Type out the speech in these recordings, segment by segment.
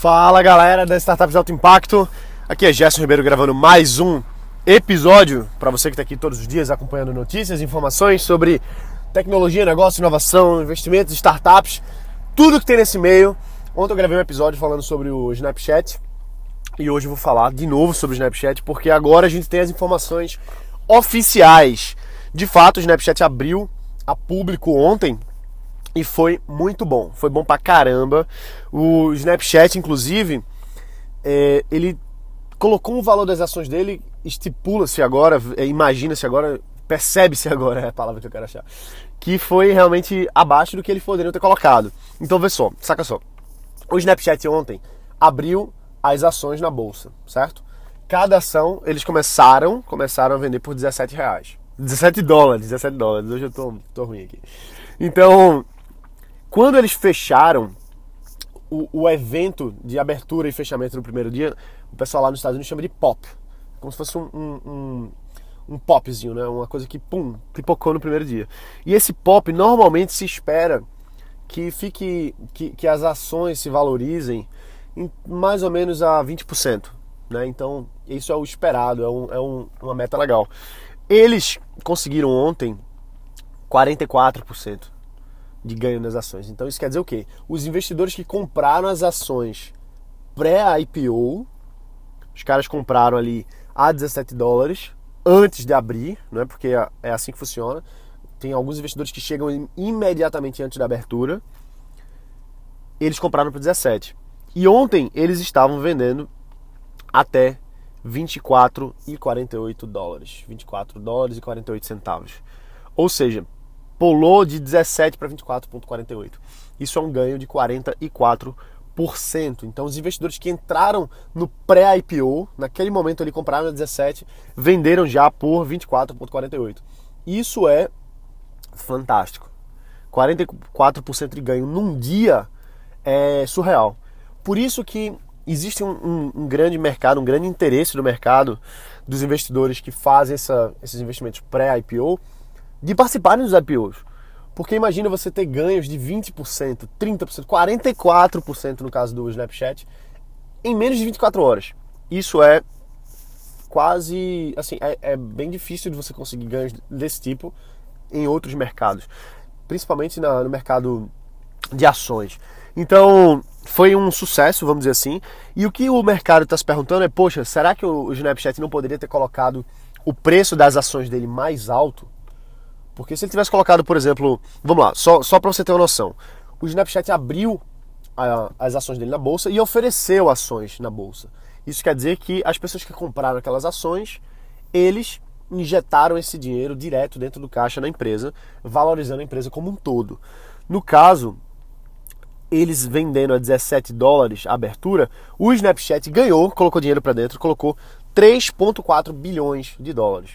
Fala galera da Startups de Alto Impacto, aqui é Gerson Ribeiro gravando mais um episódio para você que está aqui todos os dias acompanhando notícias, informações sobre tecnologia, negócio, inovação, investimentos, startups, tudo que tem nesse meio. Ontem eu gravei um episódio falando sobre o Snapchat e hoje eu vou falar de novo sobre o Snapchat porque agora a gente tem as informações oficiais. De fato, o Snapchat abriu a público ontem e foi muito bom. Foi bom pra caramba. O Snapchat, inclusive, é, ele colocou um valor das ações dele, estipula-se agora, é, imagina-se agora, percebe-se agora, é a palavra que eu quero achar, que foi realmente abaixo do que eles poderiam ter colocado. Então vê só, saca só. O Snapchat ontem abriu as ações na bolsa, certo? Cada ação eles começaram, começaram a vender por 17 reais. 17 dólares, 17 dólares. Hoje eu tô, tô ruim aqui. Então, quando eles fecharam o, o, evento de abertura e fechamento no primeiro dia, o pessoal lá nos Estados Unidos chama de pop. Como se fosse um, um, um, um popzinho, né? Uma coisa que, pum, pipocou no primeiro dia. E esse pop, normalmente se espera que fique, que, que as ações se valorizem em mais ou menos a 20%. Né? Então, isso é o esperado, é, um, é um, uma meta legal. Eles conseguiram ontem 44% de ganho nas ações. Então isso quer dizer o quê? Os investidores que compraram as ações pré-IPO, os caras compraram ali a 17 dólares antes de abrir, não é? Porque é assim que funciona. Tem alguns investidores que chegam imediatamente antes da abertura. Eles compraram por 17. E ontem eles estavam vendendo até 24 e 48 dólares. 24 dólares e 48 centavos. Ou seja, pulou de 17 para 24,48. Isso é um ganho de 44%. Então, os investidores que entraram no pré-IPO, naquele momento ali compraram a 17, venderam já por 24,48. Isso é fantástico. 44% de ganho num dia é surreal. Por isso que existe um, um, um, grande mercado, um grande interesse do mercado dos investidores que fazem essa, esses investimentos pré-IPO de participarem dos IPOs. Porque imagina você ter ganhos de 20%, 30%, 44% no caso do Snapchat em menos de 24 horas. Isso é quase, assim, é, é bem difícil de você conseguir ganhos desse tipo em outros mercados, principalmente na, no mercado de ações. Então, foi um sucesso, vamos dizer assim. E o que o mercado está se perguntando é: poxa, será que o Snapchat não poderia ter colocado o preço das ações dele mais alto? Porque se ele tivesse colocado, por exemplo, vamos lá, só, só para você ter uma noção, o Snapchat abriu a, as ações dele na bolsa e ofereceu ações na bolsa. Isso quer dizer que as pessoas que compraram aquelas ações, eles injetaram esse dinheiro direto dentro do caixa na empresa, valorizando a empresa como um todo. No caso, eles vendendo a 17 dólares a abertura, o Snapchat ganhou, colocou dinheiro para dentro, colocou 3,4 bilhões de dólares.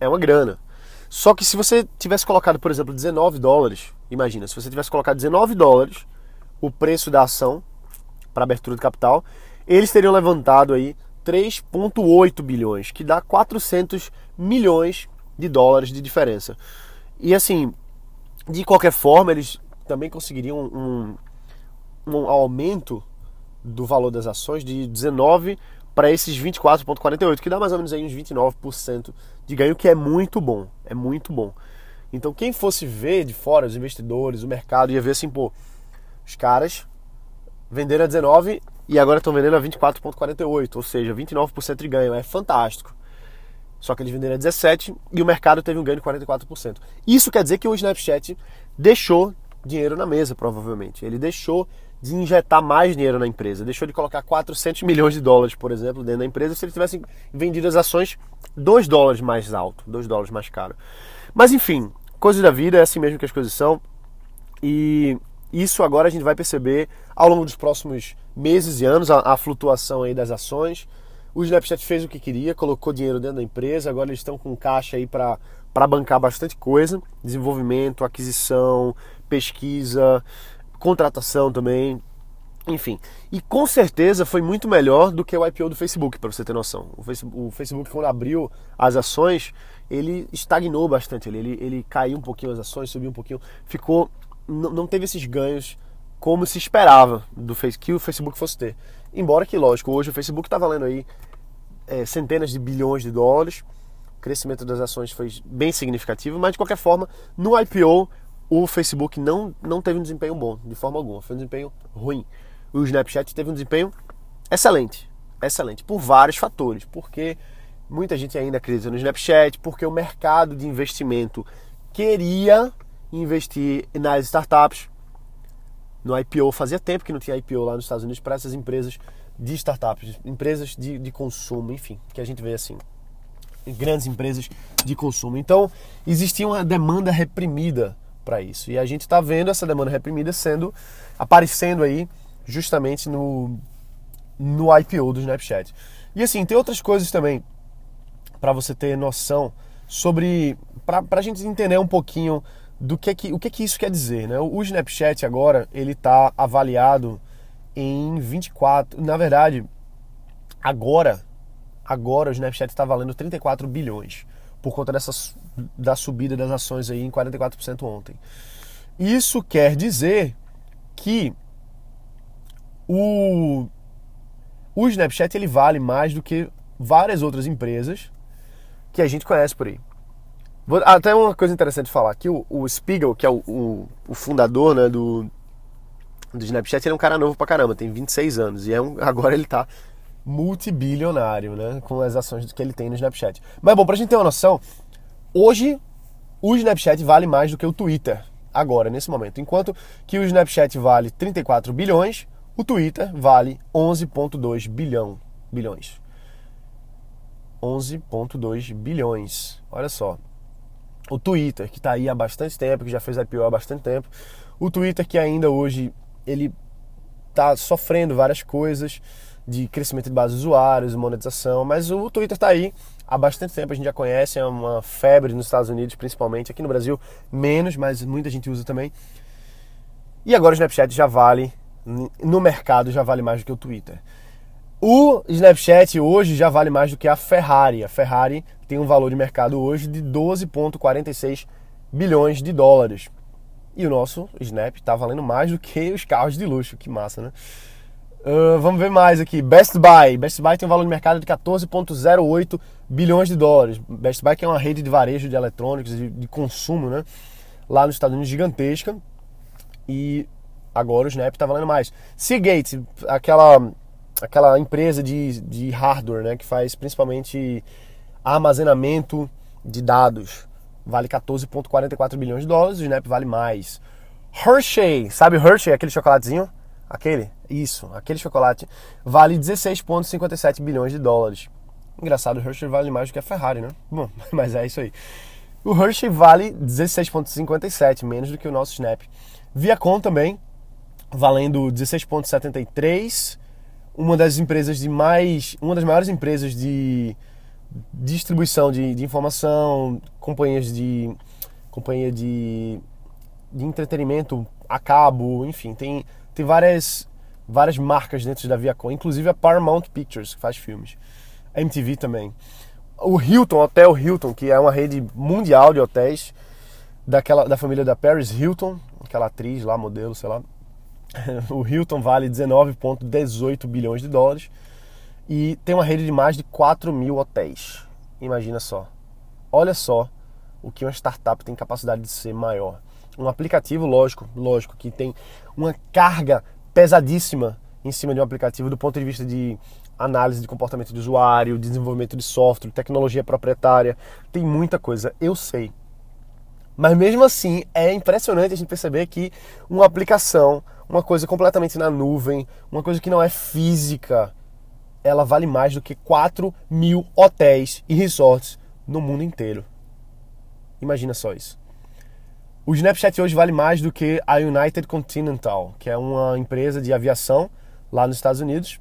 É uma grana. Só que se você tivesse colocado, por exemplo, 19 dólares, imagina, se você tivesse colocado 19 dólares o preço da ação para abertura de capital, eles teriam levantado aí 3,8 bilhões, que dá 400 milhões de dólares de diferença. E assim, de qualquer forma, eles também conseguiriam um, um aumento do valor das ações de 19 para esses 24,48, que dá mais ou menos aí uns 29% de ganho, que é muito bom, é muito bom. Então quem fosse ver de fora, os investidores, o mercado, ia ver assim, pô, os caras venderam a 19 e agora estão vendendo a 24,48, ou seja, 29% de ganho, é fantástico. Só que eles venderam a 17 e o mercado teve um ganho de 44%. Isso quer dizer que o Snapchat deixou dinheiro na mesa, provavelmente. Ele deixou de injetar mais dinheiro na empresa. Deixou de colocar 400 milhões de dólares, por exemplo, dentro da empresa se ele tivesse vendido as ações 2 dólares mais alto, 2 dólares mais caro. Mas enfim, coisas da vida, é assim mesmo que as coisas são. E isso agora a gente vai perceber ao longo dos próximos meses e anos, a, a flutuação aí das ações. O Snapchat fez o que queria, colocou dinheiro dentro da empresa, agora eles estão com caixa aí para bancar bastante coisa, desenvolvimento, aquisição, pesquisa, contratação também, enfim. E com certeza foi muito melhor do que o IPO do Facebook, para você ter noção. O Facebook, o Facebook, quando abriu as ações, ele estagnou bastante. Ele, ele, ele caiu um pouquinho as ações, subiu um pouquinho, ficou. Não teve esses ganhos como se esperava do que o Facebook fosse ter. Embora que, lógico, hoje o Facebook está valendo aí é, centenas de bilhões de dólares, o crescimento das ações foi bem significativo, mas de qualquer forma, no IPO, o Facebook não, não teve um desempenho bom, de forma alguma, foi um desempenho ruim. O Snapchat teve um desempenho excelente, excelente, por vários fatores, porque muita gente ainda acredita no Snapchat, porque o mercado de investimento queria investir nas startups, no IPO. Fazia tempo que não tinha IPO lá nos Estados Unidos para essas empresas de startups, empresas de, de consumo, enfim, que a gente vê assim, grandes empresas de consumo. Então, existia uma demanda reprimida para isso. E a gente está vendo essa demanda reprimida sendo aparecendo aí justamente no, no IPO do Snapchat. E assim, tem outras coisas também para você ter noção sobre para a gente entender um pouquinho do que, que o que, que isso quer dizer, né? O Snapchat agora ele está avaliado em 24, na verdade, agora agora o Snapchat está valendo 34 bilhões por conta dessa da subida das ações aí em 44% ontem. Isso quer dizer que o o Snapchat ele vale mais do que várias outras empresas que a gente conhece por aí. Até uma coisa interessante de falar que o, o Spiegel, que é o, o, o, fundador né, do, do Snapchat, ele é um cara novo pra caramba, tem 26 anos. E é um, agora ele tá multibilionário, né? Com as ações que ele tem no Snapchat. Mas bom, pra gente ter uma noção, hoje o Snapchat vale mais do que o Twitter, agora, nesse momento. Enquanto que o Snapchat vale 34 bilhões, o Twitter vale 11,2 bilhão, bilhões. 11,2 bilhões. Olha só o Twitter, que está aí há bastante tempo, que já fez IPO há bastante tempo. O Twitter que ainda hoje ele está sofrendo várias coisas de crescimento de base de usuários, monetização, mas o Twitter está aí há bastante tempo, a gente já conhece, é uma febre nos Estados Unidos principalmente, aqui no Brasil menos, mas muita gente usa também. E agora o Snapchat já vale, no mercado já vale mais do que o Twitter. O Snapchat hoje já vale mais do que a Ferrari. A Ferrari tem um valor de mercado hoje de 12,46 bilhões de dólares. E o nosso Snap está valendo mais do que os carros de luxo. Que massa, né? Uh, vamos ver mais aqui. Best Buy. Best Buy tem um valor de mercado de 14,08 bilhões de dólares. Best Buy que é uma rede de varejo de eletrônicos, de, de consumo, né? Lá nos Estados Unidos, gigantesca. E agora o Snap está valendo mais. Seagate, aquela aquela empresa de, de hardware, né, que faz principalmente armazenamento de dados, vale 14,44 bilhões de dólares, o Snap vale mais. Hershey, sabe Hershey, aquele chocolatezinho? Aquele? Isso, aquele chocolate vale 16,57 bilhões de dólares. Engraçado, o Hershey vale mais do que a Ferrari, né? Bom, mas é isso aí. O Hershey vale 16,57, menos do que o nosso Snap. Viacom também, valendo 16,73 uma das empresas de mais. uma das maiores empresas de distribuição de, de informação, companhias de. companhia de, de entretenimento a cabo, enfim, tem, tem várias, várias marcas dentro da Viacom, inclusive a Paramount Pictures, que faz filmes. A MTV também. O Hilton, Hotel Hilton, que é uma rede mundial de hotéis daquela, da família da Paris Hilton, aquela atriz lá, modelo, sei lá. o Hilton vale 19,18 bilhões de dólares e tem uma rede de mais de 4 mil hotéis. Imagina só. Olha só o que uma startup tem capacidade de ser maior. Um aplicativo, lógico, lógico, que tem uma carga pesadíssima em cima de um aplicativo do ponto de vista de análise de comportamento de usuário, desenvolvimento de software, tecnologia proprietária, tem muita coisa, eu sei. Mas mesmo assim, é impressionante a gente perceber que uma aplicação, uma coisa completamente na nuvem, uma coisa que não é física, ela vale mais do que 4 mil hotéis e resorts no mundo inteiro. Imagina só isso. O Snapchat hoje vale mais do que a United Continental, que é uma empresa de aviação lá nos Estados Unidos,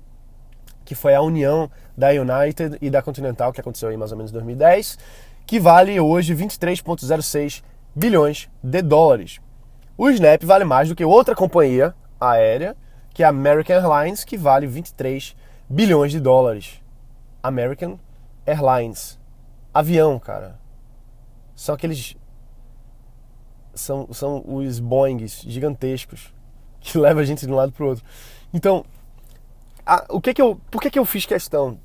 que foi a união da United e da Continental, que aconteceu em mais ou menos 2010, que vale hoje 23,06 bilhões de dólares. O Snap vale mais do que outra companhia aérea, que é a American Airlines, que vale 23 bilhões de dólares. American Airlines. Avião, cara. São aqueles. São, são os Boeings gigantescos. que leva a gente de um lado para o outro. Então, a, o que que eu, por que, que eu fiz questão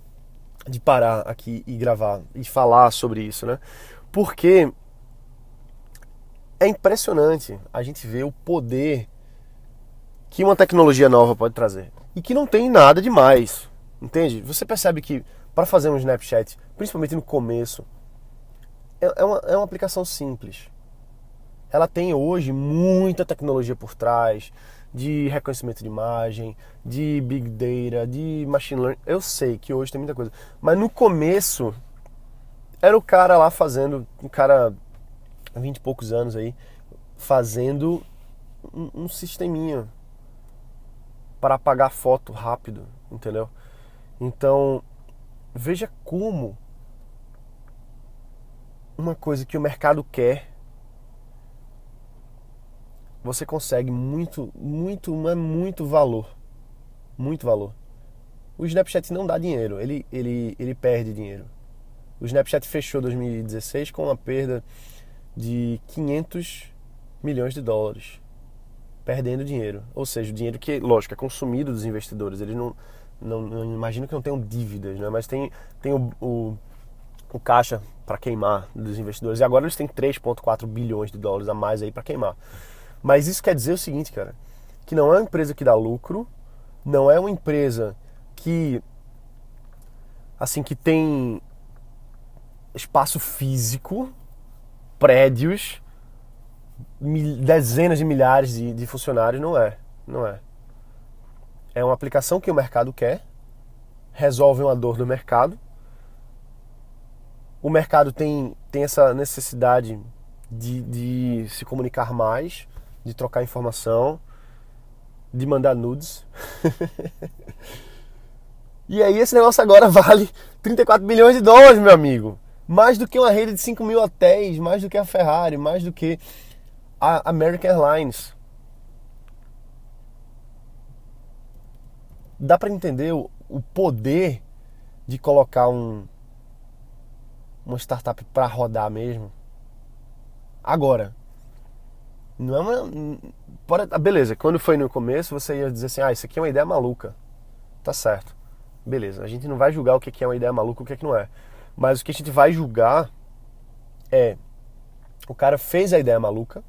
de parar aqui e gravar e falar sobre isso, né? Porque é impressionante a gente ver o poder que uma tecnologia nova pode trazer e que não tem nada demais, entende? Você percebe que para fazer um Snapchat, principalmente no começo, é, é uma, é uma aplicação simples. Ela tem hoje muita tecnologia por trás, de reconhecimento de imagem, de big data, de machine learning. Eu sei que hoje tem muita coisa, mas no começo era o cara lá fazendo, um cara vinte e poucos anos aí, fazendo um, um sisteminha para apagar foto rápido, entendeu? Então, veja como uma coisa que o mercado quer você consegue muito, muito, mas muito valor. Muito valor. O Snapchat não dá dinheiro, ele, ele, ele perde dinheiro. O Snapchat fechou 2016 com uma perda de 500 milhões de dólares, perdendo dinheiro. Ou seja, o dinheiro que, lógico, é consumido dos investidores. Eles não, não, não imagino que não tenham dívidas, né? mas tem, tem o, o, o caixa para queimar dos investidores. E agora eles têm 3,4 bilhões de dólares a mais aí para queimar. Mas isso quer dizer o seguinte, cara, que não é uma empresa que dá lucro, não é uma empresa que assim que tem espaço físico, prédios, dezenas de milhares de, de funcionários, não é, não é. É uma aplicação que o mercado quer, resolve uma dor do mercado. O mercado tem, tem essa necessidade de, de se comunicar mais, de trocar informação, de mandar nudes. e aí esse negócio agora vale 34 bilhões de dólares, meu amigo. Mais do que uma rede de 5 mil hotéis, mais do que a Ferrari, mais do que a American Airlines. Dá para entender o, o poder de colocar um, uma startup para rodar mesmo? Agora, não é uma. Pode, ah, beleza, quando foi no começo, você ia dizer assim: ah, isso aqui é uma ideia maluca. Tá certo. Beleza, a gente não vai julgar o que é uma ideia maluca e o que, é que não é. Mas o que a gente vai julgar é: o cara fez a ideia maluca,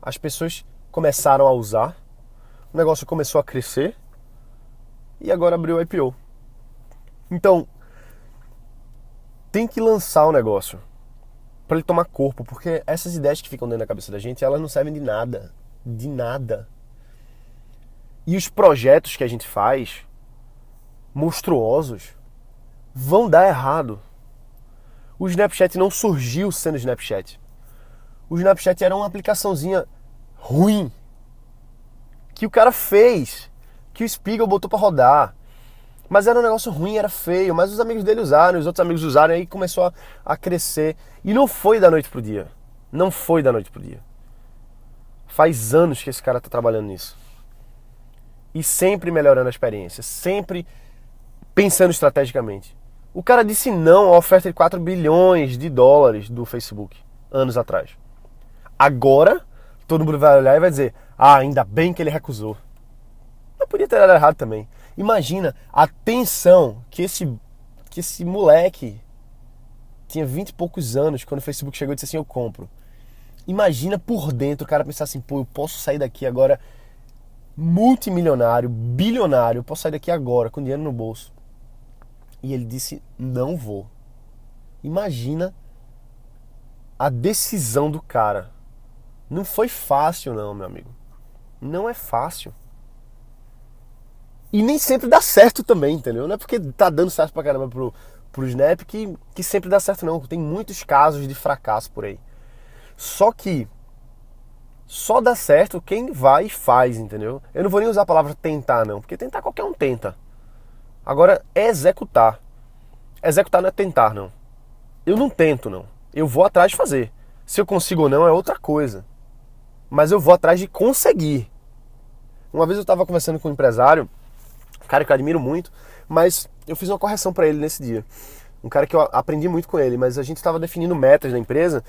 as pessoas começaram a usar, o negócio começou a crescer e agora abriu o IPO. Então, tem que lançar o negócio para ele tomar corpo, porque essas ideias que ficam dentro da cabeça da gente, elas não servem de nada, de nada. E os projetos que a gente faz, monstruosos, vão dar errado. O Snapchat não surgiu sendo Snapchat. O Snapchat era uma aplicaçãozinha ruim que o cara fez, que o Spiegel botou para rodar. Mas era um negócio ruim, era feio, mas os amigos dele usaram, os outros amigos usaram, e aí começou a, a crescer. E não foi da noite pro dia. Não foi da noite pro dia. Faz anos que esse cara tá trabalhando nisso. E sempre melhorando a experiência, sempre pensando estrategicamente. O cara disse não à oferta de 4 bilhões de dólares do Facebook, anos atrás. Agora, todo mundo vai olhar e vai dizer: ah, ainda bem que ele recusou. Mas podia ter dado errado também. Imagina a tensão que esse, que esse moleque tinha 20 e poucos anos quando o Facebook chegou e disse assim: Eu compro. Imagina por dentro o cara pensar assim: pô, eu posso sair daqui agora multimilionário, bilionário, eu posso sair daqui agora com dinheiro no bolso. E ele disse: Não vou. Imagina a decisão do cara. Não foi fácil, não, meu amigo. Não é fácil. E nem sempre dá certo também, entendeu? Não é porque tá dando certo pra caramba pro, pro Snap que, que sempre dá certo, não. Tem muitos casos de fracasso por aí. Só que só dá certo quem vai e faz, entendeu? Eu não vou nem usar a palavra tentar, não, porque tentar qualquer um tenta. Agora, é executar. Executar não é tentar, não. Eu não tento, não. Eu vou atrás de fazer. Se eu consigo ou não é outra coisa. Mas eu vou atrás de conseguir. Uma vez eu estava conversando com um empresário cara que eu admiro muito, mas eu fiz uma correção para ele nesse dia. Um cara que eu aprendi muito com ele, mas a gente estava definindo metas da empresa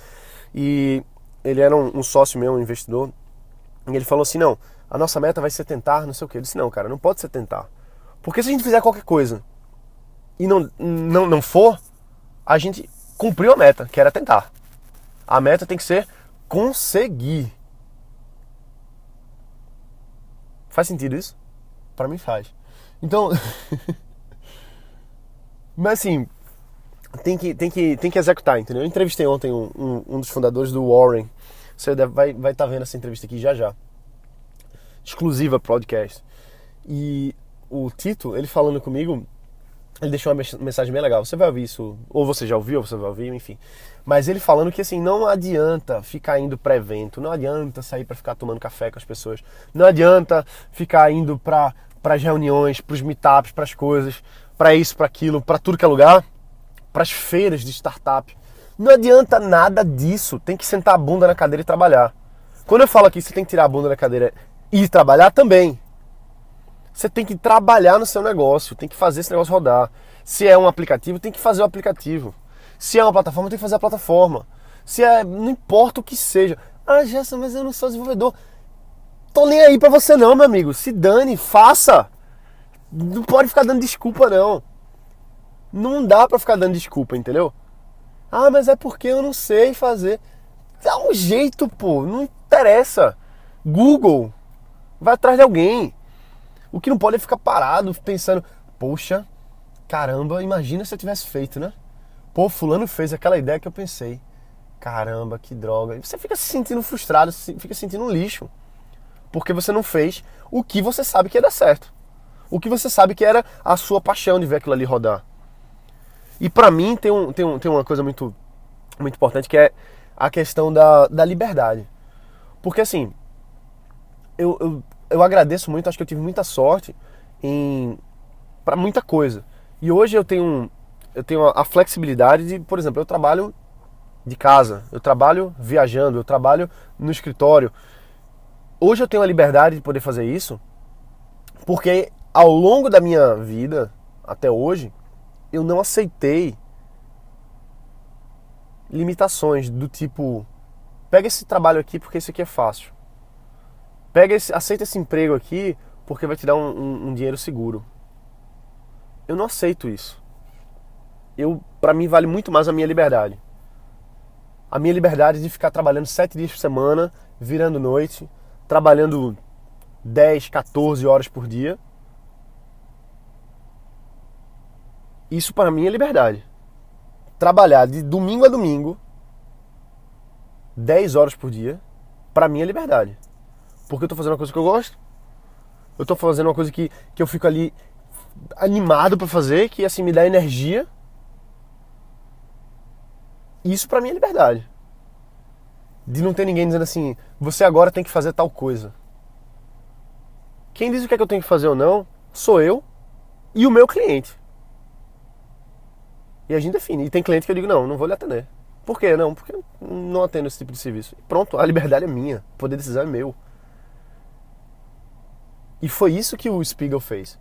e ele era um, um sócio meu, um investidor, e ele falou assim: não, a nossa meta vai ser tentar, não sei o quê. Eu disse, não, cara, não pode ser tentar. Porque se a gente fizer qualquer coisa e não, não, não for, a gente cumpriu a meta, que era tentar. A meta tem que ser conseguir. Faz sentido isso? Para mim faz. Então, mas assim, tem que, tem que, tem que executar, entendeu? Eu entrevistei ontem um, um, um dos fundadores do Warren. Você deve, vai estar vai tá vendo essa entrevista aqui já já. Exclusiva podcast. E o Tito, ele falando comigo, ele deixou uma mensagem bem legal. Você vai ouvir isso, ou você já ouviu, ou você vai ouvir, enfim. Mas ele falando que assim, não adianta ficar indo para evento, não adianta sair para ficar tomando café com as pessoas, não adianta ficar indo para as reuniões, para os meetups, para as coisas, para isso, para aquilo, para tudo que é lugar, para as feiras de startup. Não adianta nada disso, tem que sentar a bunda na cadeira e trabalhar. Quando eu falo aqui, você tem que tirar a bunda da cadeira e trabalhar também. Você tem que trabalhar no seu negócio, tem que fazer esse negócio rodar. Se é um aplicativo, tem que fazer o aplicativo. Se é uma plataforma, tem que fazer a plataforma. Se é. Não importa o que seja. Ah, Gerson, mas eu não sou desenvolvedor. Tô nem aí pra você não, meu amigo. Se dane, faça. Não pode ficar dando desculpa, não. Não dá pra ficar dando desculpa, entendeu? Ah, mas é porque eu não sei fazer. Dá um jeito, pô. Não interessa. Google. Vai atrás de alguém. O que não pode é ficar parado pensando, poxa, caramba, imagina se eu tivesse feito, né? Pô, fulano fez aquela ideia que eu pensei. Caramba, que droga. Você fica se sentindo frustrado, fica se sentindo um lixo. Porque você não fez o que você sabe que ia dar certo. O que você sabe que era a sua paixão de ver aquilo ali rodar. E para mim tem, um, tem, um, tem uma coisa muito, muito importante que é a questão da, da liberdade. Porque assim, eu, eu, eu agradeço muito, acho que eu tive muita sorte em para muita coisa. E hoje eu tenho eu tenho a flexibilidade de, por exemplo, eu trabalho de casa, eu trabalho viajando, eu trabalho no escritório. Hoje eu tenho a liberdade de poder fazer isso, porque ao longo da minha vida, até hoje, eu não aceitei limitações do tipo, pega esse trabalho aqui porque isso aqui é fácil. Pega esse, aceita esse emprego aqui porque vai te dar um, um, um dinheiro seguro. Eu não aceito isso eu para mim vale muito mais a minha liberdade. A minha liberdade de ficar trabalhando sete dias por semana, virando noite, trabalhando 10, 14 horas por dia. Isso para mim é liberdade. Trabalhar de domingo a domingo, 10 horas por dia, para mim é liberdade. Porque eu tô fazendo uma coisa que eu gosto. Eu tô fazendo uma coisa que, que eu fico ali animado para fazer, que assim me dá energia isso para mim é liberdade. De não ter ninguém dizendo assim, você agora tem que fazer tal coisa. Quem diz o que é que eu tenho que fazer ou não, sou eu e o meu cliente. E a gente define. E tem cliente que eu digo, não, não vou lhe atender. Por quê? Não, porque não atendo esse tipo de serviço. Pronto, a liberdade é minha, o poder de decisão é meu. E foi isso que o Spiegel fez.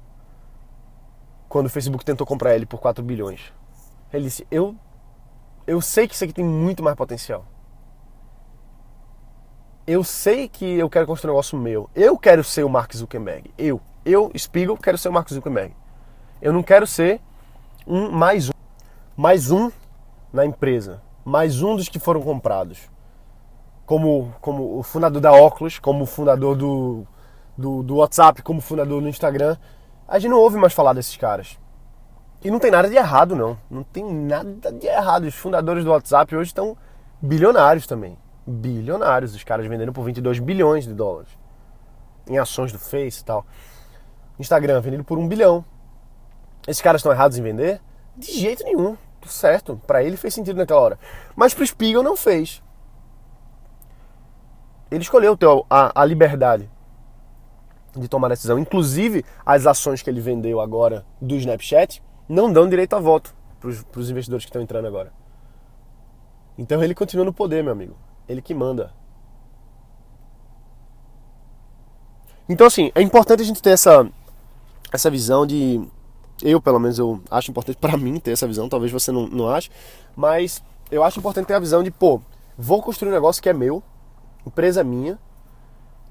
Quando o Facebook tentou comprar ele por 4 bilhões. Ele disse: Eu eu sei que isso aqui tem muito mais potencial. Eu sei que eu quero construir um negócio meu. Eu quero ser o Mark Zuckerberg. Eu, eu, Spiegel, quero ser o Mark Zuckerberg. Eu não quero ser um mais um. Mais um na empresa. Mais um dos que foram comprados. Como, como o fundador da Oculus, como o fundador do, do, do WhatsApp, como fundador do Instagram. A gente não ouve mais falar desses caras. E não tem nada de errado, não. Não tem nada de errado. Os fundadores do WhatsApp hoje estão bilionários também. Bilionários. Os caras vendendo por 22 bilhões de dólares. Em ações do Face e tal. Instagram vendendo por um bilhão. Esses caras estão errados em vender? De jeito nenhum. Tudo certo. Para ele fez sentido naquela hora. Mas para o Spiegel não fez. Ele escolheu a, a liberdade de tomar decisão. Inclusive, as ações que ele vendeu agora do Snapchat não dão direito a voto para os investidores que estão entrando agora. Então ele continua no poder, meu amigo. Ele que manda. Então, assim, é importante a gente ter essa, essa visão de. Eu, pelo menos, eu acho importante para mim ter essa visão. Talvez você não, não ache. Mas eu acho importante ter a visão de, pô, vou construir um negócio que é meu, empresa minha.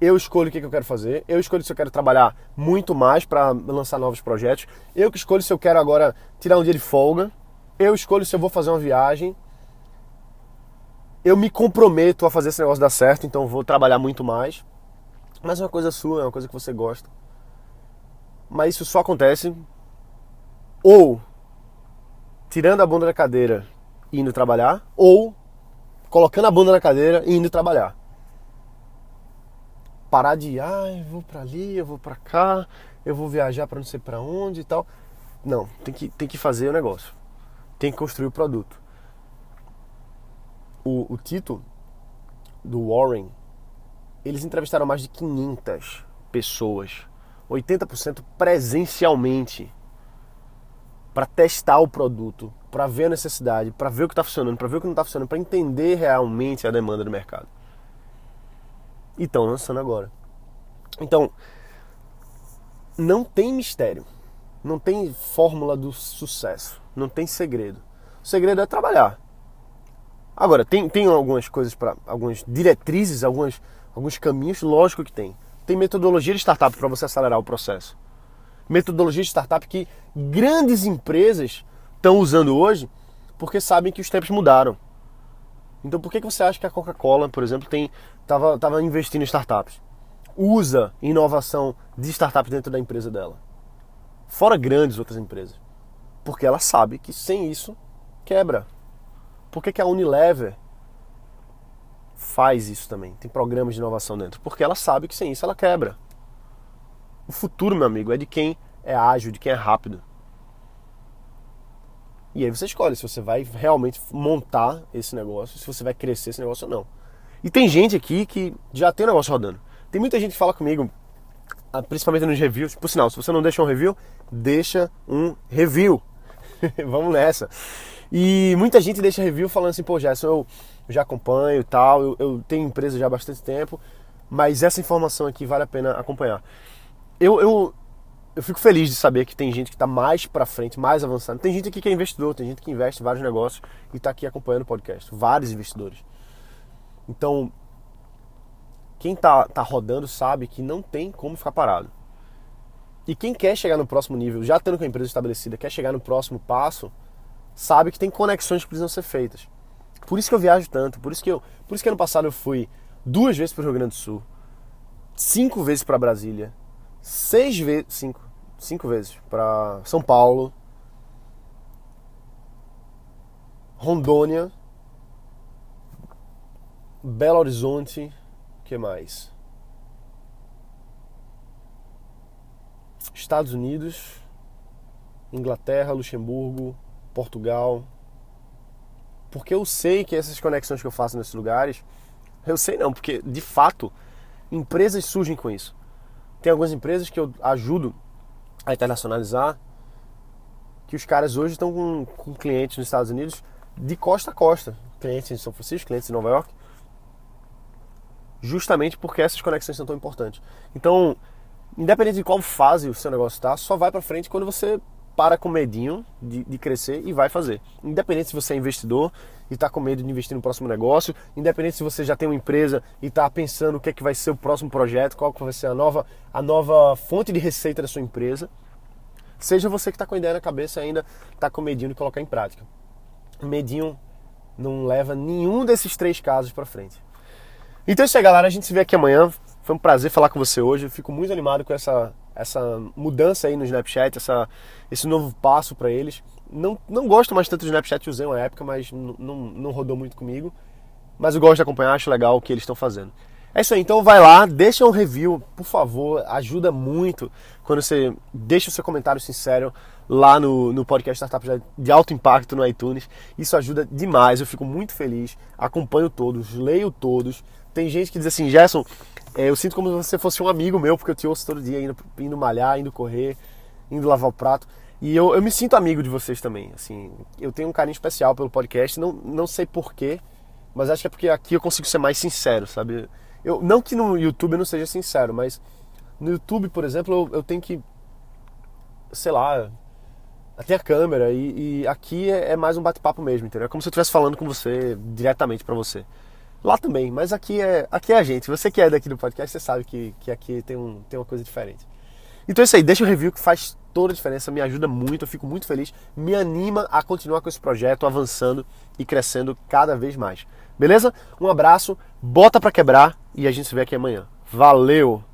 eu escolho o que, eu quero fazer, eu escolho se eu quero trabalhar muito mais para lançar novos projetos, eu que escolho se eu quero agora tirar um dia de folga, eu escolho se eu vou fazer uma viagem, eu me comprometo a fazer esse negócio dar certo, então vou trabalhar muito mais. Mas é uma coisa sua, é uma coisa que você gosta. Mas isso só acontece ou tirando a bunda da cadeira e indo trabalhar, ou colocando a bunda na cadeira e indo trabalhar. Parar de, ah, eu vou para ali, eu vou para cá, eu vou viajar para não sei para onde e tal. Não, tem que, tem que fazer o negócio. Tem que construir o produto. O, o Tito, do Warren, eles entrevistaram mais de 500 pessoas, 80% presencialmente, para testar o produto, para ver a necessidade, para ver o que está funcionando, para ver o que não está funcionando, para entender realmente a demanda do mercado. E estão lançando agora. Então, não tem mistério, não tem fórmula do sucesso, não tem segredo. O segredo é trabalhar. Agora, tem, tem algumas coisas para algumas diretrizes, algumas, alguns caminhos, lógico que tem. Tem metodologia de startup para você acelerar o processo. Metodologia de startup que grandes empresas estão usando hoje porque sabem que os tempos mudaram. Então por que, que você acha que a Coca-Cola, por exemplo, tem tava, tava investindo em startups? Usa inovação de startup dentro da empresa dela. Fora grandes outras empresas. Porque ela sabe que sem isso quebra. Por que, que a Unilever faz isso também? Tem programas de inovação dentro. Porque ela sabe que sem isso ela quebra. O futuro, meu amigo, é de quem é ágil, de quem é rápido. E aí você escolhe se você vai realmente montar esse negócio, se você vai crescer esse negócio ou não. E tem gente aqui que já tem o negócio rodando. Tem muita gente que fala comigo, ah, principalmente nos reviews. Por sinal, se você não deixa um review, deixa um review. Vamos nessa. E muita gente deixa review falando assim, pô, Gerson, eu já acompanho e tal, eu, eu tenho empresa já há bastante tempo, mas essa informação aqui vale a pena acompanhar. Eu, eu, eu fico feliz de saber que tem gente que está mais para frente, mais avançado. Tem gente aqui que é investidor, tem gente que investe em vários negócios e está aqui acompanhando o podcast. Vários investidores. Então, quem está tá rodando sabe que não tem como ficar parado. E quem quer chegar no próximo nível, já tendo com a empresa estabelecida, quer chegar no próximo passo, sabe que tem conexões que precisam ser feitas. Por isso que eu viajo tanto, por isso que eu, por isso que ano passado eu fui duas vezes para o Rio Grande do Sul, cinco vezes para Brasília, seis vezes, cinco, cinco vezes para São Paulo, Rondônia, Belo Horizonte, que mais? Estados Unidos, Inglaterra, Luxemburgo, Portugal. Porque eu sei que essas conexões que eu faço nesses lugares, eu sei não, porque de fato empresas surgem com isso. Tem algumas empresas que eu ajudo a internacionalizar, que os caras hoje estão com, com clientes nos Estados Unidos de costa a costa. Clientes em São Francisco, clientes em Nova York. Justamente porque essas conexões são tão importantes. Então, independente de qual fase o seu negócio está, só vai para frente quando você para com medinho de, de, crescer e vai fazer. Independente se você é investidor e está com medo de investir no próximo negócio, independente se você já tem uma empresa e está pensando o que é que vai ser o próximo projeto, qual que vai ser a nova, a nova fonte de receita da sua empresa, seja você que está com a ideia na cabeça e ainda está com medinho de colocar em prática. Medinho não leva nenhum desses três casos para frente. Então é isso aí, galera. A gente se vê aqui amanhã. Foi um prazer falar com você hoje. Eu fico muito animado com essa essa mudança aí no Snapchat, essa, esse novo passo para eles. Não, não gosto mais tanto do Snapchat, usei uma época, mas não, não rodou muito comigo. Mas eu gosto de acompanhar, acho legal o que eles estão fazendo. É isso aí, então vai lá, deixa um review, por favor, ajuda muito quando você deixa o seu comentário sincero lá no, no podcast Startup de Alto Impacto no iTunes. Isso ajuda demais, eu fico muito feliz, acompanho todos, leio todos. Tem gente que diz assim, Gerson, é, eu sinto como se você fosse um amigo meu, porque eu te ouço todo dia indo, indo malhar, indo correr, indo lavar o prato. E eu, eu me sinto amigo de vocês também. Assim, eu tenho um carinho especial pelo podcast, não, não sei porquê, mas acho que é porque aqui eu consigo ser mais sincero, sabe? Eu, não que no YouTube eu não seja sincero, mas no YouTube, por exemplo, eu, eu tenho que, sei lá, tem a câmera e, e aqui é, é, mais um bate-papo mesmo, entendeu? É como se eu estivesse falando com você diretamente para você. Lá também, mas aqui é, aqui é a gente. Você que é daqui do podcast, você sabe que, que aqui tem, um, tem uma coisa diferente. Então é isso aí, deixa o review que faz toda a diferença, me ajuda muito, eu fico muito feliz, me anima a continuar com esse projeto, avançando e crescendo cada vez mais. Beleza? Um abraço, bota para quebrar e a gente se vê aqui amanhã. Valeu!